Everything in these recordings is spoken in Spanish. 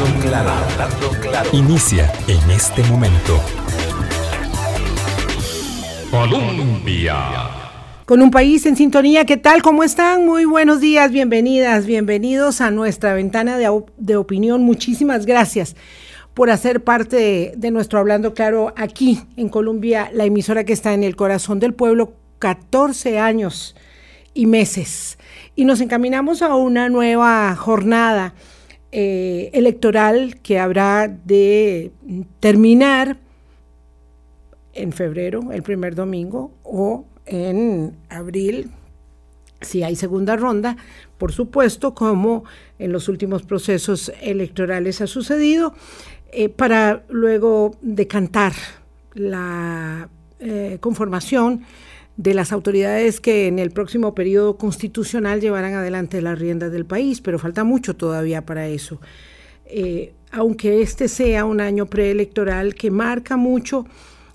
Hablando claro, hablando claro. Inicia en este momento. Colombia. Con un país en sintonía, ¿qué tal? ¿Cómo están? Muy buenos días, bienvenidas, bienvenidos a nuestra ventana de, opinión. Muchísimas gracias por hacer parte de, de, nuestro Hablando Claro aquí en Colombia, la emisora que está en el corazón del pueblo, 14 años y meses. Y nos encaminamos a una nueva jornada eh, electoral que habrá de terminar en febrero, el primer domingo, o en abril, si hay segunda ronda, por supuesto, como en los últimos procesos electorales ha sucedido, eh, para luego decantar la eh, conformación de las autoridades que en el próximo periodo constitucional llevarán adelante las riendas del país, pero falta mucho todavía para eso. Eh, aunque este sea un año preelectoral que marca mucho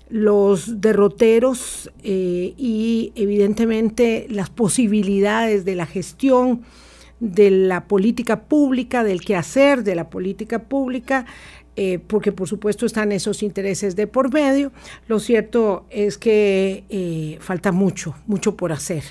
los derroteros eh, y evidentemente las posibilidades de la gestión de la política pública, del quehacer de la política pública, eh, porque por supuesto están esos intereses de por medio. Lo cierto es que eh, falta mucho, mucho por hacer.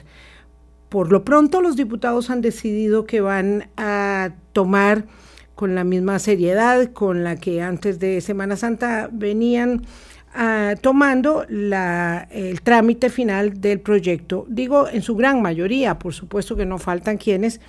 Por lo pronto los diputados han decidido que van a tomar con la misma seriedad con la que antes de Semana Santa venían ah, tomando el trámite final del proyecto. Digo, en su gran mayoría, por supuesto que no faltan quienes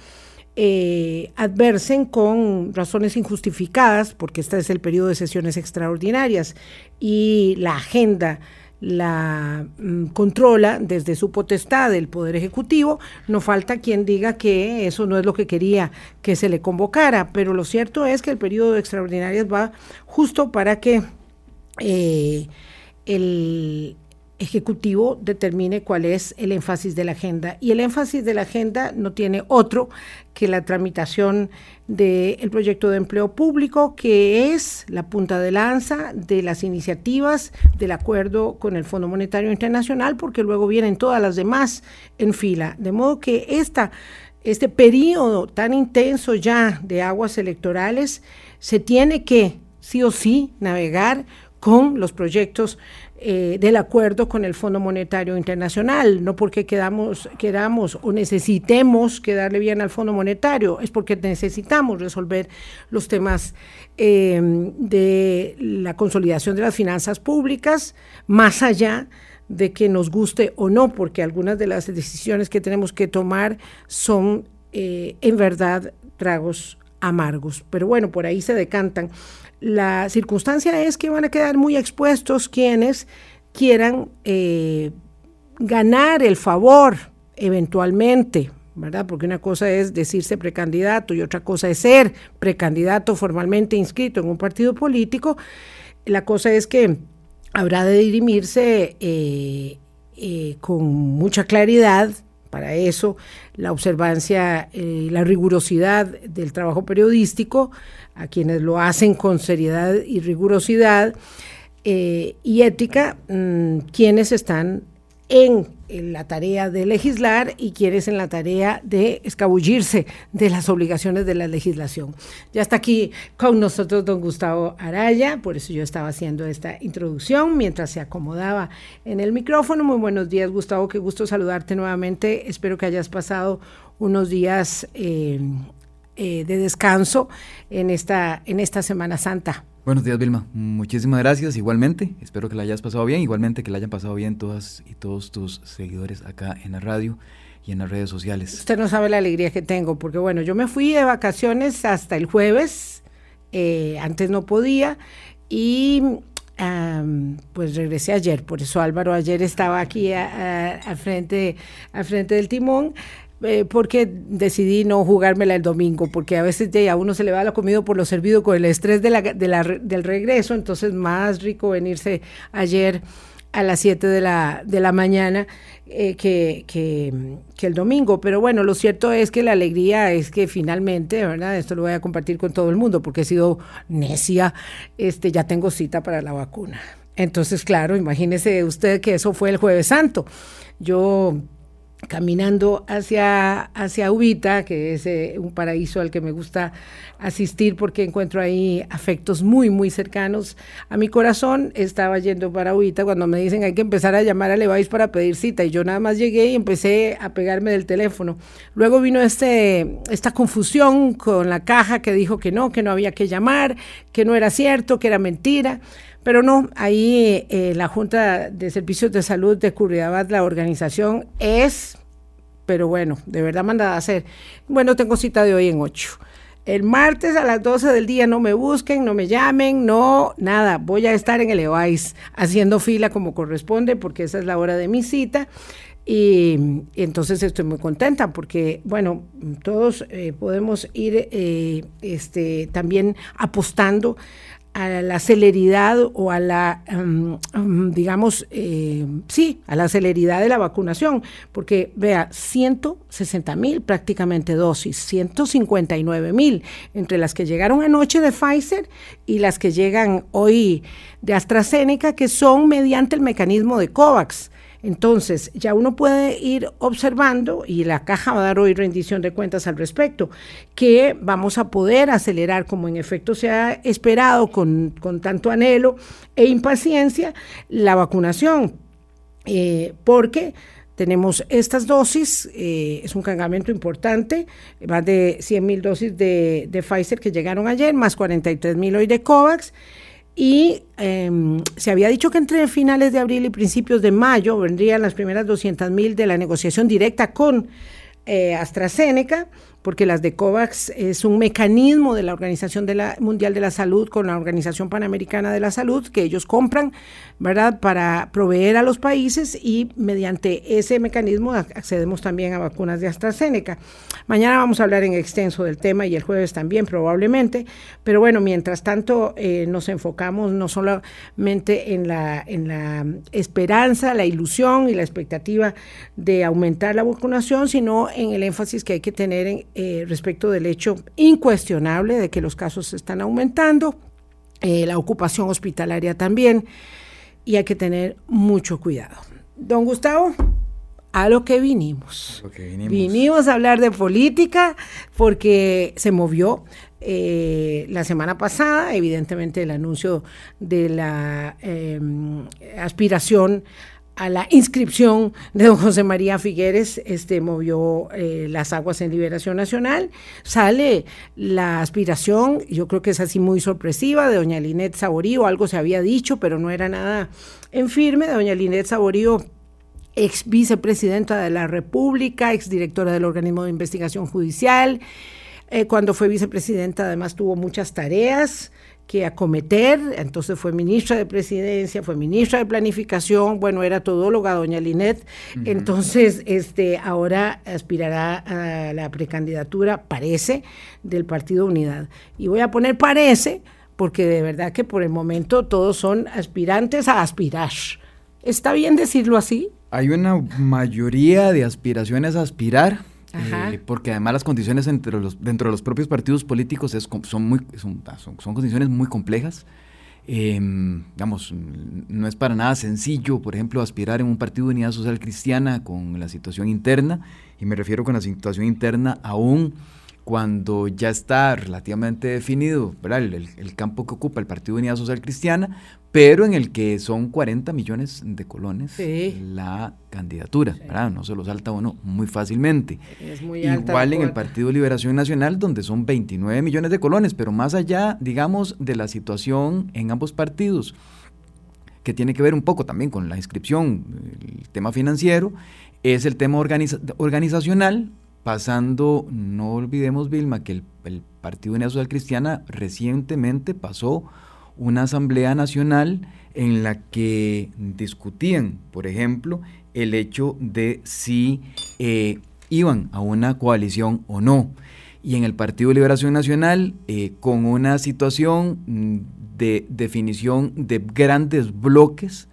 eh, adversen con razones injustificadas, porque este es el periodo de sesiones extraordinarias y la agenda la mm, controla desde su potestad el Poder Ejecutivo, no falta quien diga que eso no es lo que quería que se le convocara, pero lo cierto es que el periodo de extraordinarias va justo para que eh, el, ejecutivo determine cuál es el énfasis de la agenda. Y el énfasis de la agenda no tiene otro que la tramitación del proyecto de empleo público, que es la punta de lanza de las iniciativas del acuerdo con el Fondo Monetario Internacional, porque luego vienen todas las demás en fila. De modo que esta, este periodo tan intenso ya de aguas electorales se tiene que, sí o sí, navegar con los proyectos eh, del acuerdo con el Fondo Monetario Internacional, no porque quedamos, queramos o necesitemos quedarle bien al Fondo Monetario, es porque necesitamos resolver los temas eh, de la consolidación de las finanzas públicas, más allá de que nos guste o no, porque algunas de las decisiones que tenemos que tomar son eh, en verdad tragos amargos. Pero bueno, por ahí se decantan la circunstancia es que van a quedar muy expuestos quienes quieran eh, ganar el favor eventualmente, ¿verdad? Porque una cosa es decirse precandidato y otra cosa es ser precandidato formalmente inscrito en un partido político. La cosa es que habrá de dirimirse eh, eh, con mucha claridad para eso la observancia, y la rigurosidad del trabajo periodístico, a quienes lo hacen con seriedad y rigurosidad eh, y ética, mm, quienes están en, la tarea de legislar y quienes en la tarea de escabullirse de las obligaciones de la legislación. Ya está aquí con nosotros don Gustavo Araya, por eso yo estaba haciendo esta introducción mientras se acomodaba en el micrófono. Muy buenos días, Gustavo, qué gusto saludarte nuevamente. Espero que hayas pasado unos días eh, eh, de descanso en esta, en esta Semana Santa. Buenos días, Vilma. Muchísimas gracias. Igualmente, espero que la hayas pasado bien. Igualmente que la hayan pasado bien todas y todos tus seguidores acá en la radio y en las redes sociales. Usted no sabe la alegría que tengo, porque bueno, yo me fui de vacaciones hasta el jueves, eh, antes no podía, y pues regresé ayer, por eso Álvaro ayer estaba aquí al frente, al frente del timón. Eh, porque decidí no jugármela el domingo, porque a veces ya a uno se le va la comida por lo servido con el estrés de la, de la, del regreso, entonces más rico venirse ayer a las 7 de la, de la mañana eh, que, que, el domingo. Pero bueno, lo cierto es que la alegría es que finalmente, ¿verdad? Esto lo voy a compartir con todo el mundo porque he sido necia, este, ya tengo cita para la vacuna. Entonces, claro, imagínese usted que eso fue el jueves santo. Yo caminando hacia, hacia Ubita, que es eh, un paraíso al que me gusta asistir porque encuentro ahí afectos muy, muy cercanos a mi corazón. Estaba yendo para Ubita cuando me dicen hay que empezar a llamar a Levi's para pedir cita y yo nada más llegué y empecé a pegarme del teléfono. Luego vino este, esta confusión con la caja que dijo que no, que no había que llamar, que no era cierto, que era mentira. Pero no, ahí eh, la Junta de Servicios de Salud de Curridabat, la organización es, pero bueno, de verdad mandada a hacer. Bueno, tengo cita de hoy en 8. El martes a las 12 del día no me busquen, no me llamen, no, nada. Voy a estar en el EVAIS haciendo fila como corresponde porque esa es la hora de mi cita. Y, entonces estoy muy contenta porque, bueno, todos eh, podemos ir eh, este, también apostando a la celeridad o a la, em, em, digamos, eh, sí, a la celeridad de la vacunación, porque vea, 160 mil prácticamente dosis, 159 mil entre las que llegaron anoche de Pfizer y las que llegan hoy de AstraZeneca, que son mediante el mecanismo de COVAX. Entonces, ya uno puede ir observando, y la caja va a dar hoy rendición de cuentas al respecto, que vamos a poder acelerar, como en efecto se ha esperado con, tanto anhelo e impaciencia, la vacunación, eh, porque tenemos estas dosis, eh, es un cargamento importante, más de 100 mil dosis de, de Pfizer que llegaron ayer, más 43 mil hoy de COVAX y em, se había dicho que entre finales de abril y principios de mayo vendrían las primeras 200 mil de la negociación directa con eh, AstraZeneca porque las de COVAX es un mecanismo de la Organización Mundial de la Salud con la Organización Panamericana de la Salud que ellos compran, ¿verdad?, para proveer a los países y mediante ese mecanismo accedemos también a vacunas de AstraZeneca. Mañana vamos a hablar en extenso del tema y el jueves también probablemente, pero bueno, mientras tanto eh, nos enfocamos no solamente en la, en la esperanza, la ilusión y la expectativa de aumentar la vacunación, sino en el énfasis que hay que tener en eh, respecto del hecho incuestionable de que los casos están aumentando, eh, la ocupación hospitalaria también, y hay que tener mucho cuidado. Don Gustavo, a lo que vinimos. vinimos. a hablar de política porque se movió eh, la semana pasada, evidentemente, el anuncio de la em, aspiración a la inscripción de don José María Figueres, este movió eh, las aguas en Liberación Nacional. Sale la aspiración, yo creo que es así muy sorpresiva, de doña Linet Saborío, algo se había dicho, pero no era nada en firme, de doña Linet Saborío ex vicepresidenta de la República, ex directora del organismo de investigación judicial. Eh, cuando fue vicepresidenta además tuvo muchas tareas, que acometer, entonces fue ministra de presidencia, fue ministra de planificación, bueno, era todóloga doña Linet, entonces este ahora aspirará a la precandidatura, parece, del Partido Unidad. Y voy a poner parece, porque de verdad que por el momento todos son aspirantes a aspirar. ¿Está bien decirlo así? Hay una mayoría de aspiraciones a aspirar eh, porque además las condiciones entre los, dentro de los propios partidos políticos es, son, son, son, condiciones muy complejas. Em, digamos, no es para nada sencillo, por ejemplo, aspirar en un partido de unidad social cristiana con la situación interna, y me refiero con la situación interna aún cuando ya está relativamente definido el, el, campo que ocupa el Partido Unidad Social Cristiana, pero en el que son 40 millones de colones la candidatura, No se lo salta uno muy fácilmente. Igual en el Partido Liberación Nacional, donde son 29 millones de colones, pero más allá, digamos, de la situación en ambos partidos, que tiene que ver un poco también con la inscripción, el tema financiero, es el tema organizacional, pasando, no olvidemos, Vilma, que el, Partido Unidad Social Cristiana recientemente pasó una asamblea nacional en la que discutían, por ejemplo, el hecho de si eh, iban a una coalición o no. Y en el Partido de Liberación Nacional, eh, con una situación de definición de grandes bloques,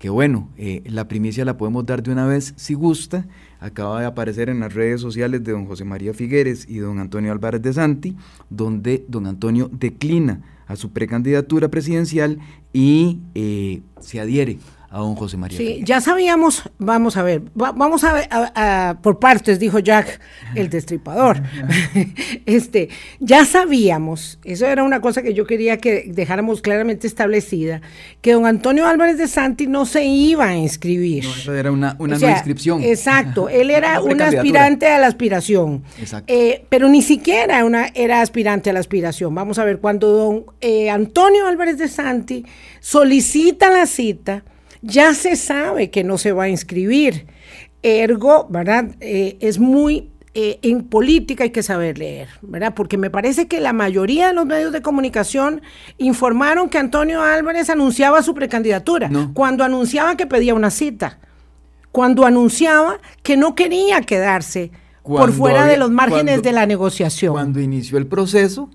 que bueno, eh, la primicia la podemos dar de una vez si gusta, acaba de aparecer en las redes sociales de don José María Figueres y don Antonio Álvarez de Santi, donde don Antonio declina a su precandidatura presidencial y eh, se adhiere a don José María. Sí, ya sabíamos, vamos a ver, vamos a ver por partes, dijo Jack el destripador. este, ya sabíamos, eso era una cosa que yo quería que dejáramos claramente establecida, que don Antonio Álvarez de Santi no se iba a inscribir. No, eso era una, una no inscripción. Exacto, él era un aspirante a la aspiración. Exacto. Eh, pero ni siquiera una, era aspirante a la aspiración. Vamos a ver, cuando don eh, Antonio Álvarez de Santi solicita la cita, ya se sabe que no se va a inscribir. Ergo, ¿verdad? Eh, es muy eh, en política hay que saber leer, ¿verdad? Porque me parece que la mayoría de los medios de comunicación informaron que Antonio Álvarez anunciaba su precandidatura, cuando anunciaba que pedía una cita, cuando anunciaba que no quería quedarse por fuera de los márgenes de la negociación. Cuando inició el proceso,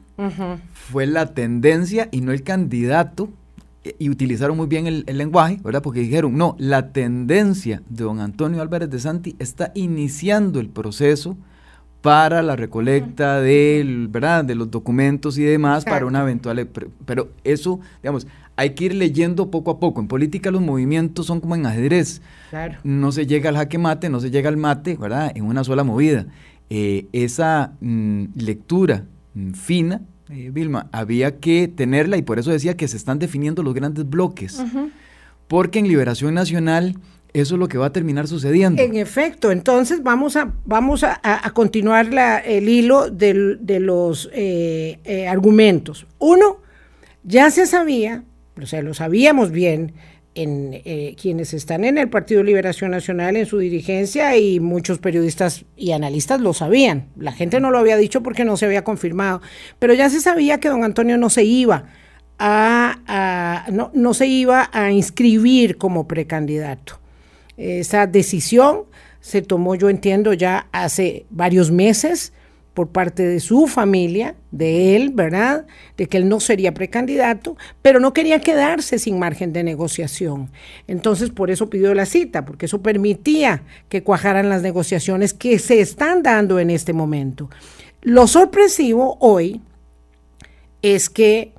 fue la tendencia y no el candidato y utilizaron muy bien el, lenguaje, ¿verdad? Porque dijeron, no, la tendencia de don Antonio Álvarez de Santi está iniciando el proceso para la recolecta del, ¿verdad? de los documentos y demás para una eventual... Pero eso, digamos, hay que ir leyendo poco a poco. En política los movimientos son como en ajedrez. Claro. No se llega al jaque mate, no se llega al mate, ¿verdad? En una sola movida. Eh, esa mm, lectura mm, fina eh, Vilma, había que tenerla y por eso decía que se están definiendo los grandes bloques. Porque en Liberación Nacional eso es lo que va a terminar sucediendo. En efecto, entonces vamos a, vamos a, continuar el hilo de los eh, eh, argumentos. Uno, ya se sabía, o sea, lo sabíamos bien, en eh, quienes están en el Partido Liberación Nacional, en su dirigencia, y muchos periodistas y analistas lo sabían. La gente no lo había dicho porque no se había confirmado, pero ya se sabía que don Antonio no se iba a, no, no se iba a inscribir como precandidato. Esa decisión se tomó, yo entiendo, ya hace varios meses por parte de su familia, de él, ¿verdad? De que él no sería precandidato, pero no quería quedarse sin margen de negociación. Entonces, por eso pidió la cita, porque eso permitía que cuajaran las negociaciones que se están dando en este momento. Lo sorpresivo hoy es que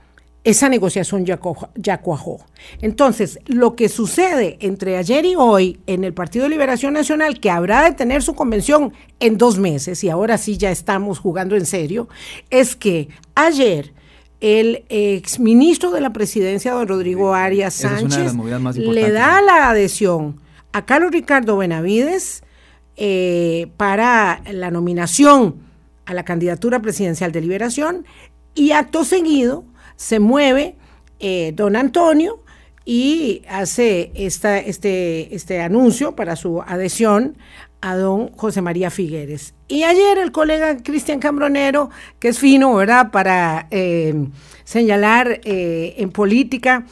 esa negociación ya, ya, cuajó. Entonces, lo que sucede entre ayer y hoy en el Partido de Liberación Nacional, que habrá de tener su convención en dos meses, y ahora sí ya estamos jugando en serio, es que ayer el exministro de la presidencia, don Rodrigo Arias Sánchez, le da la adhesión a Carlos Ricardo Benavides eh, para la nominación a la candidatura presidencial de Liberación y acto seguido se mueve eh, don Antonio y hace esta, este, este anuncio para su adhesión a don José María Figueres. Y ayer el colega Cristian Cambronero, que es fino, ¿verdad?, para eh, señalar eh, en política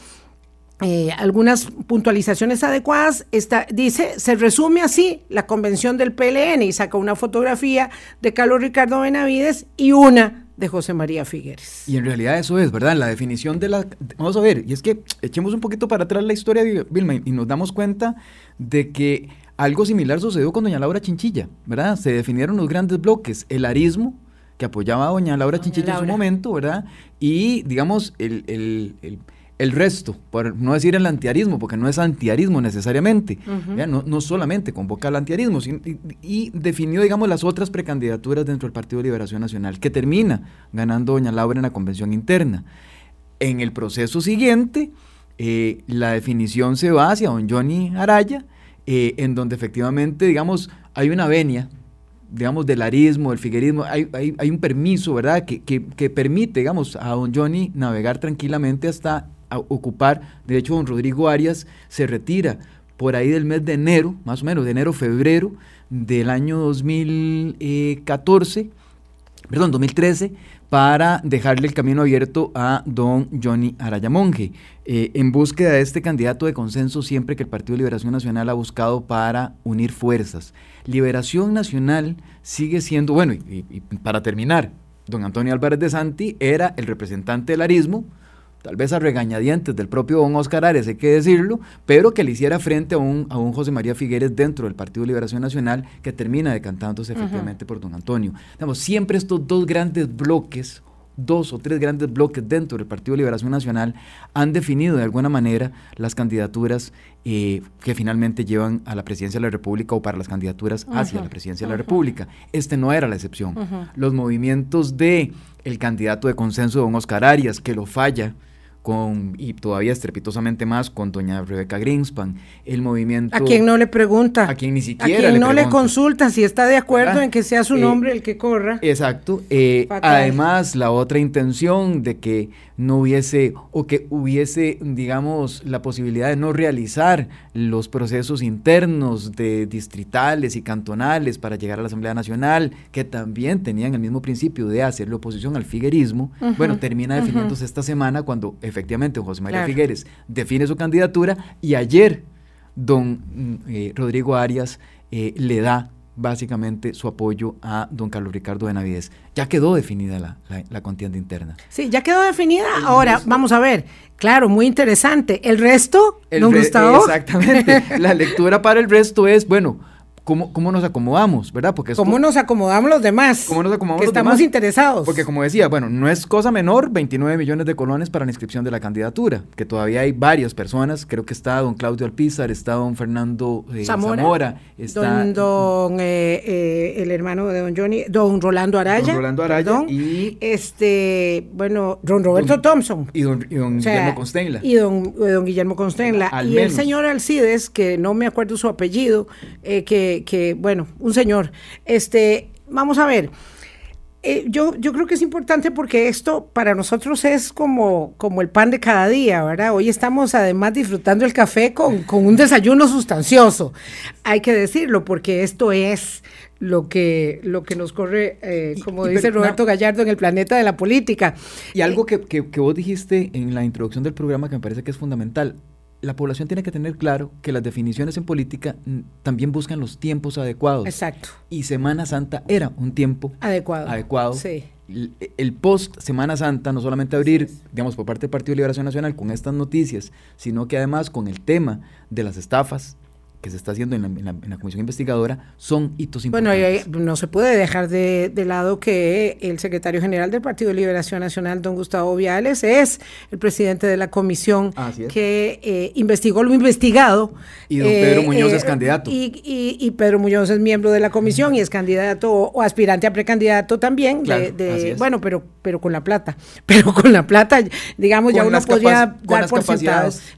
algunas puntualizaciones adecuadas, está, dice, se resume así la convención del PLN y saca una fotografía de Carlos Ricardo Benavides y una de José María Figueres. Y en realidad eso es, ¿verdad? La definición de la... Vamos a ver, y es que echemos un poquito para atrás la historia de Vilma y nos damos cuenta de que algo similar sucedió con doña Laura Chinchilla, ¿verdad? Se definieron los grandes bloques, el arismo, que apoyaba a doña Laura Chinchilla en su momento, ¿verdad? Y, digamos, el, el el resto, por no decir el antiarismo, porque no es antiarismo necesariamente, no, solamente convoca al antiarismo, y, definió, digamos, las otras precandidaturas dentro del Partido de Liberación Nacional, que termina ganando doña Laura en la convención interna. En el proceso siguiente, eh, la definición se va hacia don Johnny Araya, eh, en donde efectivamente, digamos, hay una venia digamos, del arismo, del figuerismo, hay, hay, un permiso, ¿verdad?, que, que, que, permite, digamos, a don Johnny navegar tranquilamente hasta ocupar. De hecho, don Rodrigo Arias se retira por ahí del mes de enero, más o menos, de enero, febrero del año 2014, perdón, 2013, para dejarle el camino abierto a don Johnny Arayamonge, eh, en búsqueda de este candidato de consenso siempre que el Partido Liberación Nacional ha buscado para unir fuerzas. Liberación Nacional sigue siendo, bueno, y, y para terminar, don Antonio Álvarez de Santi era el representante del arismo, tal vez a regañadientes del propio don Oscar Arias, hay que decirlo, pero que le hiciera frente a un, a un José María Figueres dentro del Partido de Liberación Nacional, que termina decantándose efectivamente por don Antonio. siempre estos dos grandes bloques dos o tres grandes bloques dentro del Partido de Liberación Nacional han definido de alguna manera las candidaturas eh, que finalmente llevan a la presidencia de la República o para las candidaturas hacia la presidencia de la República. Este no era la excepción. Los movimientos de el candidato de consenso, don Oscar Arias, que lo falla, con, y todavía estrepitosamente más con doña Rebeca Greenspan, el movimiento... A quien no le pregunta. A quien ni siquiera A quien no le consulta si está de acuerdo en que sea su eh, nombre el que corra. Exacto. Eh, además, la otra intención de que no hubiese o que hubiese, digamos, la posibilidad de no realizar los procesos internos de distritales y cantonales para llegar a la Asamblea Nacional, que también tenían el mismo principio de hacerle oposición al figuerismo, bueno, termina definiéndose esta semana cuando efectivamente José María Figueres define su candidatura y ayer don eh, Rodrigo Arias eh, le da básicamente su apoyo a don Carlos Ricardo Benavides. Ya quedó definida la, la, contienda interna. Sí, ya quedó definida. Ahora, vamos a ver. Claro, muy interesante. ¿El resto, el don Gustavo? Exactamente. la lectura para el resto es, bueno, cómo, cómo nos acomodamos, ¿verdad? Porque ¿Cómo nos acomodamos los demás? ¿Cómo nos acomodamos que estamos interesados. Porque como decía, bueno, no es cosa menor 29 millones de colones para la inscripción de la candidatura, que todavía hay varias personas, creo que está don Claudio Alpizar, está don Fernando eh, Zamora, está don, eh, eh, el hermano de don Johnny, don Rolando Araya. Don Rolando Araya y este, bueno, don Roberto Thompson. Y don, Guillermo Constenla. Y don, don Guillermo Constenla. y el señor Alcides, que no me acuerdo su apellido, que que, bueno, un señor. Este, vamos a ver. Eh, yo, yo creo que es importante porque esto para nosotros es como, como el pan de cada día, ¿verdad? Hoy estamos además disfrutando el café con, un desayuno sustancioso. Hay que decirlo porque esto es lo que, lo que nos corre, eh, como dice Roberto Gallardo, en el planeta de la política. Y algo que, que vos dijiste en la introducción del programa que me parece que es fundamental la población tiene que tener claro que las definiciones en política también buscan los tiempos adecuados. Exacto. Y Semana Santa era un tiempo adecuado. adecuado. Sí. El, post Semana Santa, no solamente abrir, digamos, por parte del Partido de Liberación Nacional con estas noticias, sino que además con el tema de las estafas, que se está haciendo en la, comisión investigadora son hitos importantes. Bueno, no se puede dejar de, lado que el secretario general del Partido de Liberación Nacional, don Gustavo Viales, es el presidente de la comisión que eh, investigó lo investigado. Y don Pedro eh, Muñoz es eh, candidato. Y, Pedro Muñoz es miembro de la comisión y es candidato o, aspirante a precandidato también. de, bueno, pero, pero con la plata. Pero con la plata, digamos, ya uno podría dar por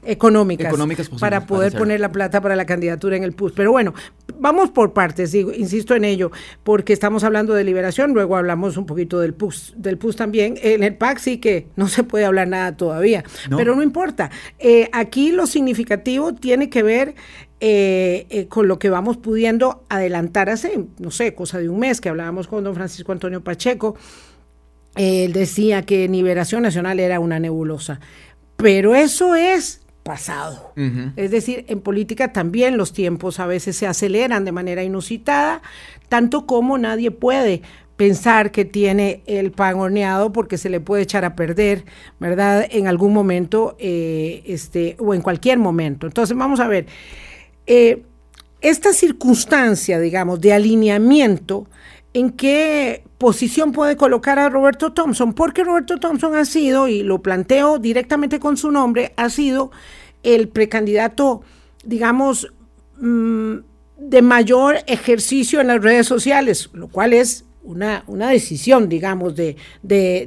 económicas, económicas para poder poner la plata para la candidatura en el PUS. Pero bueno, vamos por partes, insisto en ello, porque estamos hablando de liberación, luego hablamos un poquito del PUS, del PUS también. En el PAC sí que no se puede hablar nada todavía, pero no importa. Eh, aquí lo significativo tiene que ver eh, eh, con lo que vamos pudiendo adelantar hace, no sé, cosa de un mes que hablábamos con don Francisco Antonio Pacheco. Él decía que Liberación Nacional era una nebulosa. Pero eso es pasado. Es decir, en política también los tiempos a veces se aceleran de manera inusitada, tanto como nadie puede pensar que tiene el pan horneado porque se le puede echar a perder, ¿verdad? En algún momento eh, este, o en cualquier momento. Entonces, vamos a ver, eh, esta circunstancia, digamos, de alineamiento, ¿en qué posición puede colocar a Roberto Thompson? Porque Roberto Thompson ha sido, y lo planteo directamente con su nombre, ha sido el precandidato, digamos, mm, de mayor ejercicio en las redes sociales, lo cual es una, una decisión, digamos, de, de,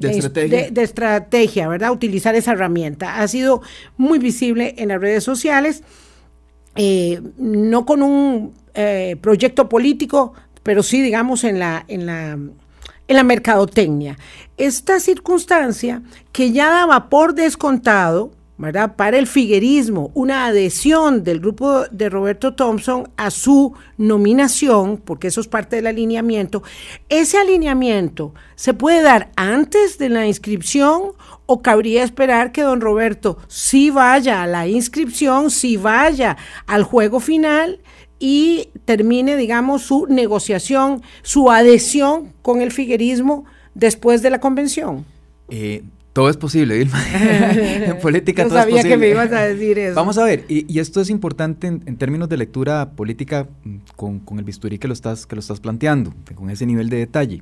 estrategia. ¿verdad? Utilizar esa herramienta. Ha sido muy visible en las redes sociales, eh, no con un eh, proyecto político, pero sí, digamos, en la, en la, en la mercadotecnia. Esta circunstancia que ya daba por descontado, para el figuerismo, una adhesión del grupo de Roberto Thompson a su nominación, porque eso es parte del alineamiento, ese alineamiento se puede dar antes de la inscripción o cabría esperar que don Roberto sí vaya a la inscripción, sí vaya al juego final y termine, digamos, su negociación, su adhesión con el figuerismo después de la convención. Eh, todo es posible, Vilma. en política todo es posible. sabía que me ibas a decir eso. Vamos a ver, y, esto es importante en, términos de lectura política mm, con, el bisturí que lo, estás, que lo estás planteando, con ese nivel de detalle.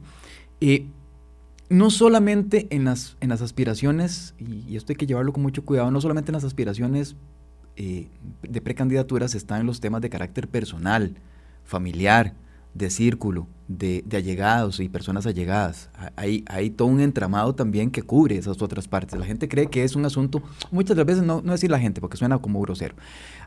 no solamente en las, en las aspiraciones, y, esto hay que llevarlo con mucho cuidado, no solamente en las aspiraciones eh, de precandidaturas están los temas de carácter personal, familiar, de círculo, de, allegados y personas allegadas. Hay, hay todo un entramado también que cubre esas otras partes. La gente cree que es un asunto, muchas veces no, no decir la gente porque suena como grosero.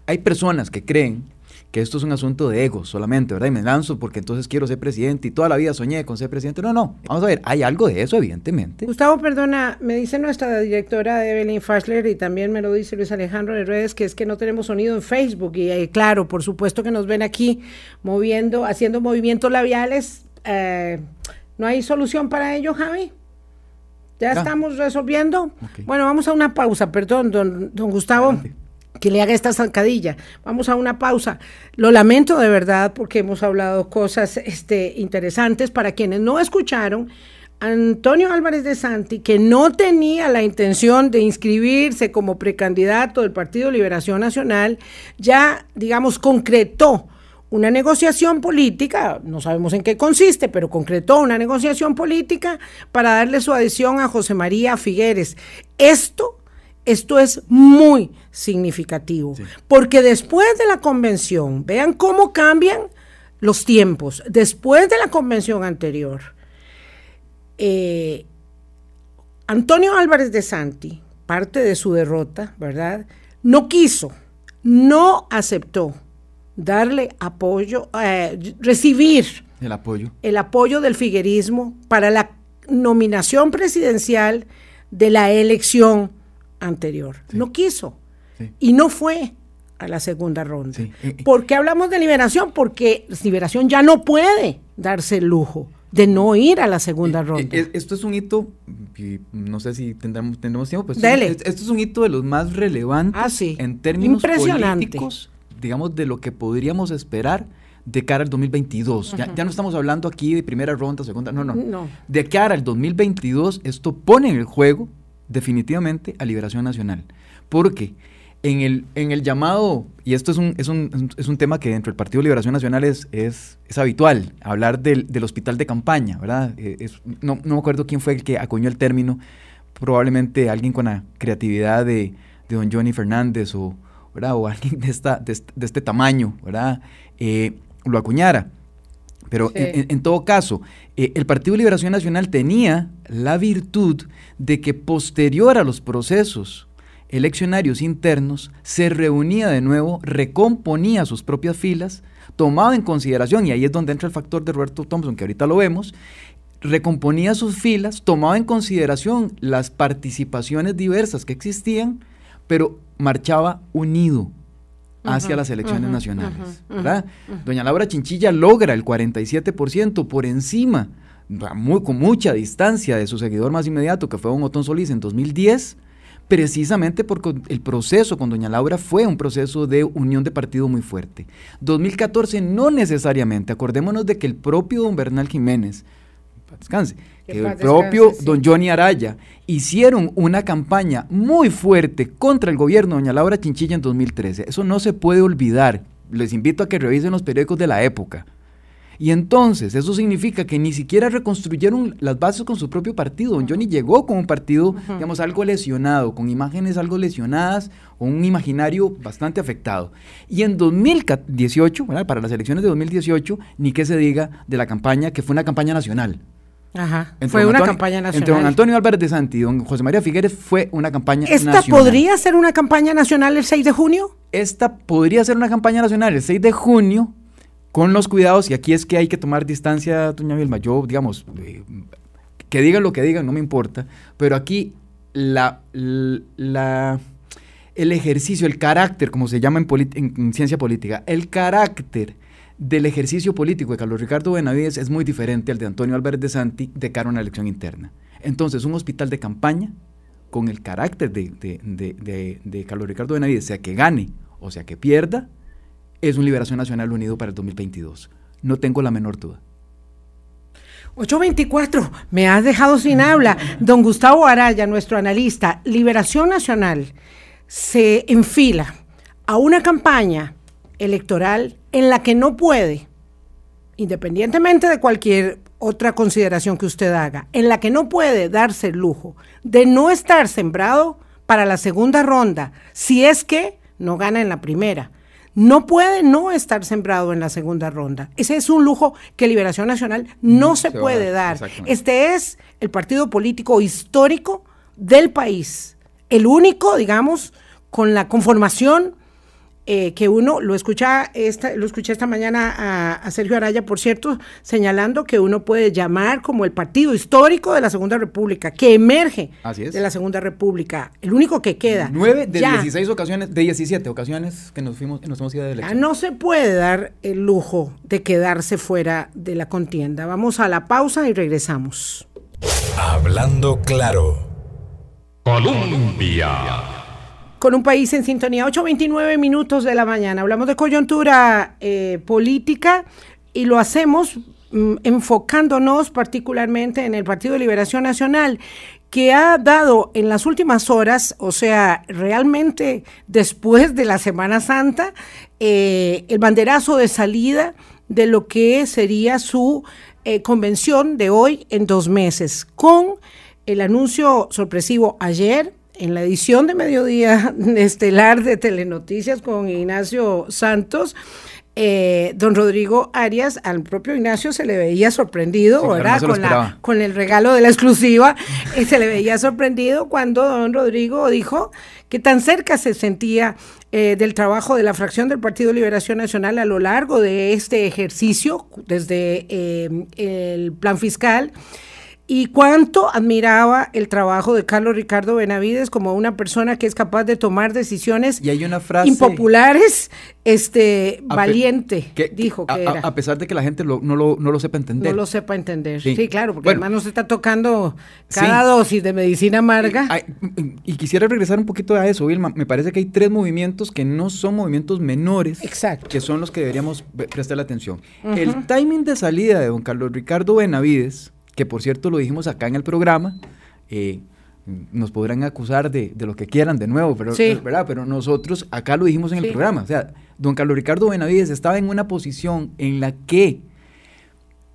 Hay personas que creen que esto es un asunto de ego solamente, ¿verdad? Y me lanzo porque entonces quiero ser presidente y toda la vida soñé con ser presidente. No, no, vamos a ver, hay algo de eso, evidentemente. Gustavo, perdona, me dice nuestra directora Evelyn Fassler y también me lo dice Luis Alejandro de redes, que es que no tenemos sonido en Facebook. Y eh, claro, por supuesto que nos ven aquí moviendo, haciendo movimientos labiales. Eh, ¿No hay solución para ello, Javi? ¿Ya estamos resolviendo? Bueno, vamos a una pausa, perdón, don, don Gustavo que le haga esta zancadilla. Vamos a una pausa. Lo lamento de verdad porque hemos hablado cosas este, interesantes para quienes no escucharon. Antonio Álvarez de Santi, que no tenía la intención de inscribirse como precandidato del Partido Liberación Nacional, ya, digamos, concretó una negociación política, no sabemos en qué consiste, pero concretó una negociación política para darle su adhesión a José María Figueres. Esto esto es muy significativo, porque después de la convención, vean cómo cambian los tiempos, después de la convención anterior, eh, Antonio Álvarez de Santi, parte de su derrota, ¿verdad? No quiso, no aceptó darle apoyo, eh, recibir el apoyo. el apoyo del figuerismo para la nominación presidencial de la elección anterior. No quiso. Y no fue a la segunda ronda. Eh. ¿Por qué hablamos de liberación? Porque liberación ya no puede darse el lujo de no ir a la segunda ronda. esto es un hito, no sé si tendremos, tendremos tiempo, pero esto, es un hito de los más relevantes ah, en términos políticos, digamos, de lo que podríamos esperar de cara al 2022. ya, ya, no estamos hablando aquí de primera ronda, segunda, no, no, no. De cara al 2022, esto pone en el juego definitivamente a Liberación Nacional. Porque en el, en el llamado, y esto es un, es un, es un tema que dentro del Partido Liberación Nacional es, es, habitual, hablar del, del, hospital de campaña, ¿verdad? Eh, no, no, me acuerdo quién fue el que acuñó el término, probablemente alguien con la creatividad de, de don Johnny Fernández o, ¿verdad? o alguien de, esta, de, este tamaño, ¿verdad? Eh, lo acuñara. Pero en, todo caso, eh, el Partido Liberación Nacional tenía la virtud de que posterior a los procesos eleccionarios internos, se reunía de nuevo, recomponía sus propias filas, tomaba en consideración, y ahí es donde entra el factor de Roberto Thompson, que ahorita lo vemos, recomponía sus filas, tomaba en consideración las participaciones diversas que existían, pero marchaba unido, hacia las elecciones nacionales. Doña Laura Chinchilla logra el 47% por encima, muy, con mucha distancia de su seguidor más inmediato, que fue don Otón Solís en 2010, precisamente porque el proceso con doña Laura fue un proceso de unión de partido muy fuerte. 2014 no necesariamente, acordémonos de que el propio don Bernal Jiménez, descanse, que el propio don Johnny Araya hicieron una campaña muy fuerte contra el gobierno de doña Laura Chinchilla en 2013. Eso no se puede olvidar. Les invito a que revisen los periódicos de la época. Y entonces, eso significa que ni siquiera reconstruyeron las bases con su propio partido. Don Johnny llegó con un partido, digamos, algo lesionado, con imágenes algo lesionadas, o un imaginario bastante afectado. Y en 2018, para las elecciones de 2018, ni que se diga de la campaña, que fue una campaña nacional. Ajá. fue una campaña nacional. Entre don Antonio Álvarez de Santi y don José María Figueres fue una campaña nacional. ¿Esta podría ser una campaña nacional el 6 de junio? Esta podría ser una campaña nacional el 6 de junio, con los cuidados, y aquí es que hay que tomar distancia, doña Vilma. Yo, digamos, eh, que digan lo que digan, no me importa, pero aquí la, la, el ejercicio, el carácter, como se llama en, en ciencia política, el carácter del ejercicio político de Carlos Ricardo Benavides es muy diferente al de Antonio Álvarez de Santi de cara a una elección interna. Entonces, un hospital de campaña con el carácter de, Carlos Ricardo Benavides, sea que gane o sea que pierda, es un Liberación Nacional unido para el 2022. No tengo la menor duda. 824, me has dejado sin habla. Don Gustavo Araya, nuestro analista, Liberación Nacional se enfila a una campaña electoral en la que no puede, independientemente de cualquier otra consideración que usted haga, en la que no puede darse el lujo de no estar sembrado para la segunda ronda, si es que no gana en la primera. No puede no estar sembrado en la segunda ronda. Ese es un lujo que Liberación Nacional no, se, puede dar. Este es el partido político histórico del país. El único, digamos, con la conformación eh, que uno lo escucha esta, lo escuché esta mañana a, Sergio Araya, por cierto, señalando que uno puede llamar como el partido histórico de la Segunda República, que emerge de la Segunda República, el único que queda. Nueve de 16 ocasiones, de 17 ocasiones que nos fuimos, nos hemos ido de elección. No se puede dar el lujo de quedarse fuera de la contienda. Vamos a la pausa y regresamos. Hablando claro. Colombia con un país en sintonía. 8.29 minutos de la mañana. Hablamos de coyuntura eh, política y lo hacemos mm, enfocándonos particularmente en el Partido de Liberación Nacional, que ha dado en las últimas horas, o sea, realmente después de la Semana Santa, eh, el banderazo de salida de lo que sería su eh, convención de hoy en dos meses, con el anuncio sorpresivo ayer en la edición de mediodía estelar de Telenoticias con Ignacio Santos, eh, don Rodrigo Arias, al propio Ignacio se le veía sorprendido, ¿verdad? con, la, con, el regalo de la exclusiva, y se le veía sorprendido cuando don Rodrigo dijo que tan cerca se sentía eh, del trabajo de la fracción del Partido Liberación Nacional a lo largo de este ejercicio, desde eh, el plan fiscal y cuánto admiraba el trabajo de Carlos Ricardo Benavides como una persona que es capaz de tomar decisiones y hay una frase, impopulares, este, valiente, dijo que, a, A pesar de que la gente no, lo, sepa entender. No lo sepa entender, sí, claro, porque además nos está tocando cada dosis de medicina amarga. Y, quisiera regresar un poquito a eso, Vilma. Me parece que hay tres movimientos que no son movimientos menores, Exacto. que son los que deberíamos prestar la atención. El timing de salida de don Carlos Ricardo Benavides que por cierto lo dijimos acá en el programa, eh, nos podrán acusar de, lo que quieran de nuevo, pero, ¿verdad? pero nosotros acá lo dijimos en el programa. O sea, don Carlos Ricardo Benavides estaba en una posición en la que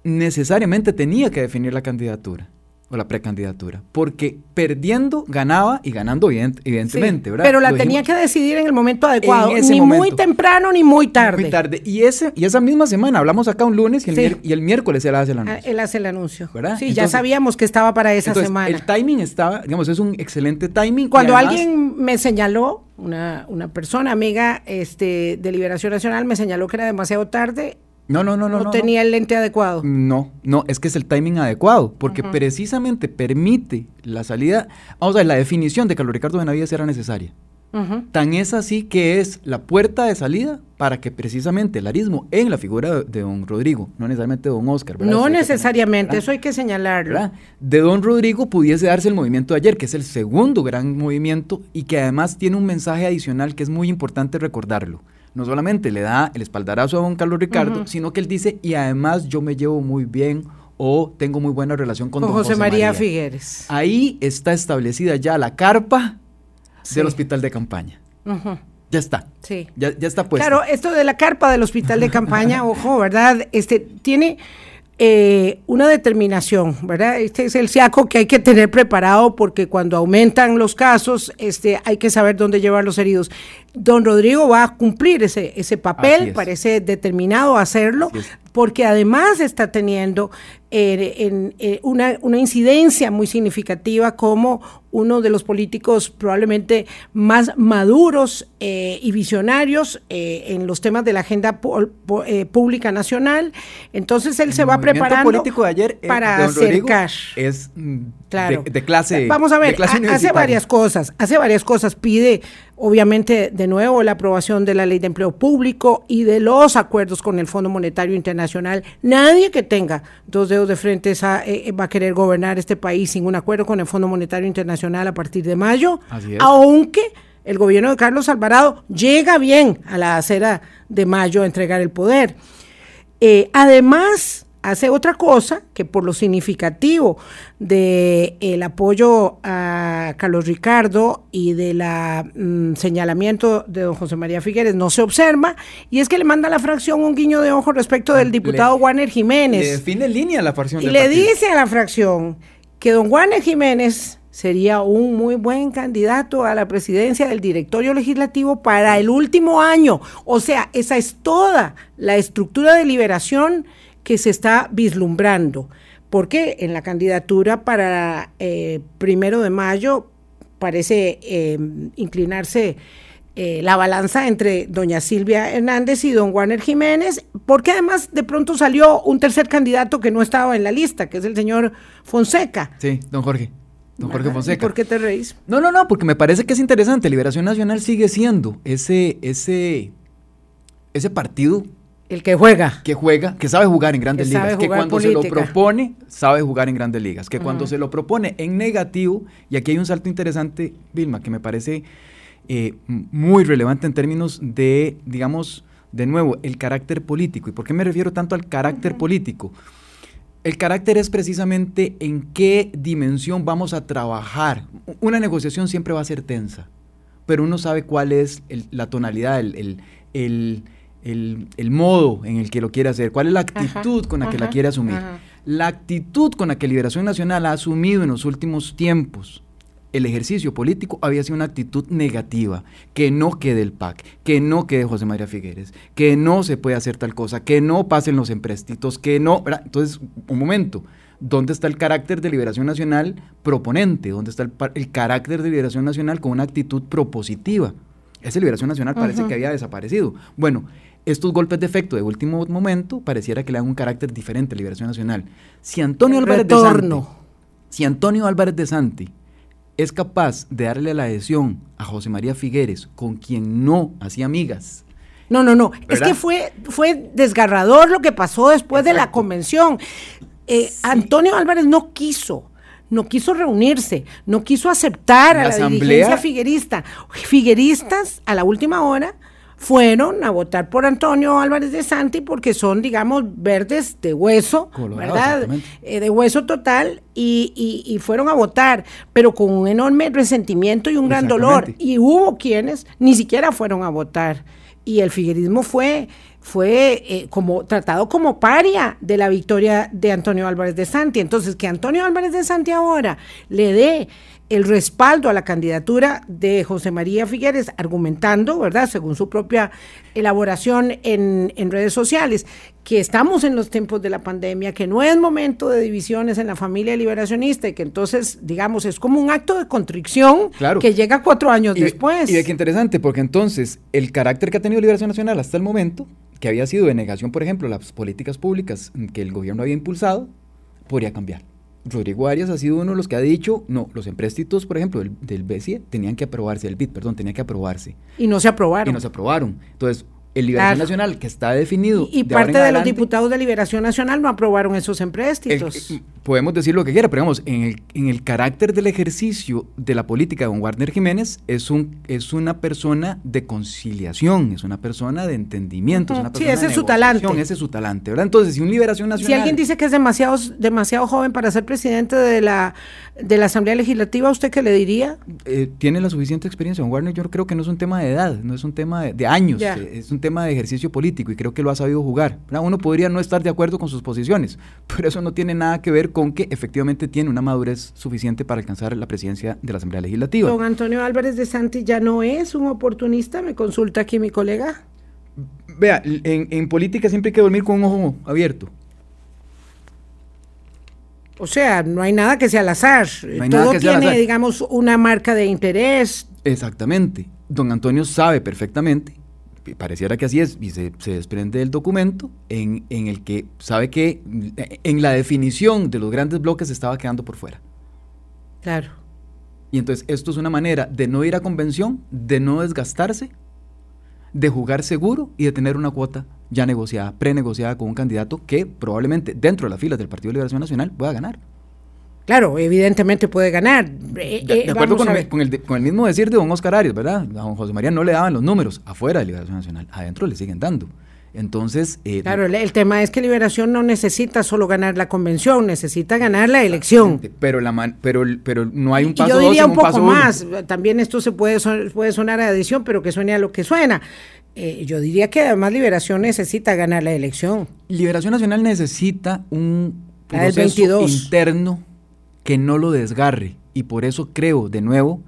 necesariamente tenía que definir la candidatura o la precandidatura, porque perdiendo ganaba y ganando evidentemente, ¿verdad? Pero la tenía que decidir en el momento adecuado, ni muy temprano ni muy tarde. Muy tarde. Y ese y esa misma semana hablamos acá un lunes y el, y el miércoles él hace el anuncio. Ah, él hace el anuncio. ¿verdad? Sí, ya sabíamos que estaba para esa semana. El timing estaba, digamos, es un excelente timing. Cuando alguien me señaló, una, una persona amiga este, de Liberación Nacional me señaló que era demasiado tarde, no, no, no, no. No tenía el lente adecuado. No, no, es que es el timing adecuado, porque precisamente permite la salida, vamos a ver, la definición de Carlos Ricardo Benavides era necesaria. Tan es así que es la puerta de salida para que precisamente el arismo en la figura de, don Rodrigo, no necesariamente de don Oscar, ¿verdad? No necesariamente, eso hay que señalarlo. De don Rodrigo pudiese darse el movimiento de ayer, que es el segundo gran movimiento y que además tiene un mensaje adicional que es muy importante recordarlo no solamente le da el espaldarazo a don Carlos Ricardo, sino que él dice, y además yo me llevo muy bien o tengo muy buena relación con, don José, María, Figueres. Ahí está establecida ya la carpa del hospital de campaña. Ya está. Sí. Ya, ya está puesta. Claro, esto de la carpa del hospital de campaña, ojo, ¿verdad? Este tiene eh, una determinación, ¿verdad? Este es el SIACO que hay que tener preparado porque cuando aumentan los casos, este, hay que saber dónde llevar los heridos. Don Rodrigo va a cumplir ese, ese papel, parece determinado a hacerlo, porque además está teniendo eh, en, eh, una, una, incidencia muy significativa como uno de los políticos probablemente más maduros eh, y visionarios en los temas de la agenda pública nacional. Entonces él se va preparando político de ayer, para hacer cash. Es mm, claro. de, clase. Vamos a ver, hace varias cosas, hace varias cosas, pide obviamente de nuevo la aprobación de la ley de empleo público y de los acuerdos con el Fondo Monetario Internacional. Nadie que tenga dos dedos de frente eh, va a querer gobernar este país sin un acuerdo con el Fondo Monetario Internacional a partir de mayo, aunque el gobierno de Carlos Alvarado llega bien a la acera de mayo a entregar el poder. Eh, además, hace otra cosa que por lo significativo del apoyo a Carlos Ricardo y del mm, señalamiento de don José María Figueres no se observa, y es que le manda a la fracción un guiño de ojo respecto del diputado Warner Jiménez. Le define línea la fracción. Y le dice a la fracción que don Warner Jiménez sería un muy buen candidato a la presidencia del directorio legislativo para el último año. O sea, esa es toda la estructura de liberación que se está vislumbrando. Porque en la candidatura para eh, primero de mayo parece eh, inclinarse eh, la balanza entre doña Silvia Hernández y don Warner Jiménez, porque además de pronto salió un tercer candidato que no estaba en la lista, que es el señor Fonseca. Sí, don Jorge. Don Jorge Fonseca. ¿Por qué te reís? No, no, no, porque me parece que es interesante. Liberación Nacional sigue siendo ese, ese, ese partido. El que juega. Que juega, que sabe jugar en grandes ligas. Que cuando se lo propone, sabe jugar en grandes ligas. Que cuando se lo propone en negativo, y aquí hay un salto interesante, Vilma, que me parece eh, muy relevante en términos de, digamos, de nuevo, el carácter político. ¿Y por qué me refiero tanto al carácter político? El carácter es precisamente en qué dimensión vamos a trabajar. Una negociación siempre va a ser tensa, pero uno sabe cuál es la tonalidad, el, modo en el que lo quiere hacer, cuál es la actitud con la que la quiere asumir. La actitud con la que Liberación Nacional ha asumido en los últimos tiempos el ejercicio político había sido una actitud negativa, que no quede el PAC, que no quede José María Figueres, que no se puede hacer tal cosa, que no pasen los empréstitos, que no... Entonces, un momento, ¿dónde está el carácter de liberación nacional proponente? ¿Dónde está el, carácter de liberación nacional con una actitud propositiva? Esa liberación nacional parece que había desaparecido. Bueno, estos golpes de efecto de último momento pareciera que le dan un carácter diferente a liberación nacional. Si Antonio Álvarez de Santi, si Antonio Álvarez de Santi es capaz de darle la adhesión a José María Figueres, con quien no hacía amigas. No, no, no. Es que fue, fue desgarrador lo que pasó después de la convención. Eh, Antonio Álvarez no quiso no quiso reunirse, no quiso aceptar a la dirigencia figuerista. Figueristas a la última hora fueron a votar por Antonio Álvarez de Santi porque son, digamos, verdes de hueso, ¿verdad? Eh, de hueso total y, y, fueron a votar, pero con un enorme resentimiento y un gran dolor. Y hubo quienes ni siquiera fueron a votar. Y el figuerismo fue, fue eh, como tratado como paria de la victoria de Antonio Álvarez de Santi. Entonces, que Antonio Álvarez de Santi ahora le dé el respaldo a la candidatura de José María Figueres, argumentando, ¿verdad?, según su propia elaboración en, en, redes sociales, que estamos en los tiempos de la pandemia, que no es momento de divisiones en la familia liberacionista y que entonces, digamos, es como un acto de contrición que llega cuatro años después. Y de qué interesante, porque entonces el carácter que ha tenido Liberación Nacional hasta el momento, que había sido de negación, por ejemplo, las políticas públicas que el gobierno había impulsado, podría cambiar. Rodrigo Arias ha sido uno de los que ha dicho, no, los empréstitos, por ejemplo, del, del BCE tenían que aprobarse, el BID, perdón, tenía que aprobarse. Y no se aprobaron. Y no se aprobaron. Entonces, el Liberación Nacional, que está definido. Y, parte de los diputados de Liberación Nacional no aprobaron esos empréstitos. Eh, podemos decir lo que quiera, pero digamos, en el, en el carácter del ejercicio de la política de don Warner Jiménez, es, un, es una persona de conciliación, es una persona de entendimiento, es una persona sí, ese es su talante. Ese es su talante, ¿verdad? Entonces, si un Liberación Nacional. Si alguien dice que es demasiado, demasiado joven para ser presidente de la, de la Asamblea Legislativa, ¿usted qué le diría? Eh, tiene la suficiente experiencia. Don Warner, yo creo que no es un tema de edad, no es un tema de, años, eh, es un tema tema de ejercicio político y creo que lo ha sabido jugar. Uno podría no estar de acuerdo con sus posiciones, pero eso no tiene nada que ver con que efectivamente tiene una madurez suficiente para alcanzar la presidencia de la Asamblea Legislativa. Don Antonio Álvarez de Santi ya no es un oportunista, me consulta aquí mi colega. Vea, en, política siempre hay que dormir con un ojo abierto. O sea, no hay nada que sea al azar. Todo tiene, digamos, una marca de interés. Exactamente. Don Antonio sabe perfectamente pareciera que así es, y se, desprende del documento en, el que sabe que en la definición de los grandes bloques estaba quedando por fuera. Claro. Y entonces esto es una manera de no ir a convención, de no desgastarse, de jugar seguro y de tener una cuota ya negociada, prenegociada con un candidato que probablemente dentro de las filas del Partido de Liberación Nacional pueda ganar. Claro, evidentemente puede ganar. Eh, de, eh, acuerdo con, el, mismo decir de don Oscar Arias, ¿verdad? A don José María no le daban los números afuera de Liberación Nacional, adentro le siguen dando. Entonces... Eh, claro, el, tema es que Liberación no necesita solo ganar la convención, necesita ganar la elección. Pero, la pero, pero no hay un paso y Yo diría un poco más, también esto se puede, puede sonar a adición, pero que suene a lo que suena. Eh, yo diría que además Liberación necesita ganar la elección. Liberación Nacional necesita un proceso interno que no lo desgarre. Y por eso creo, de nuevo,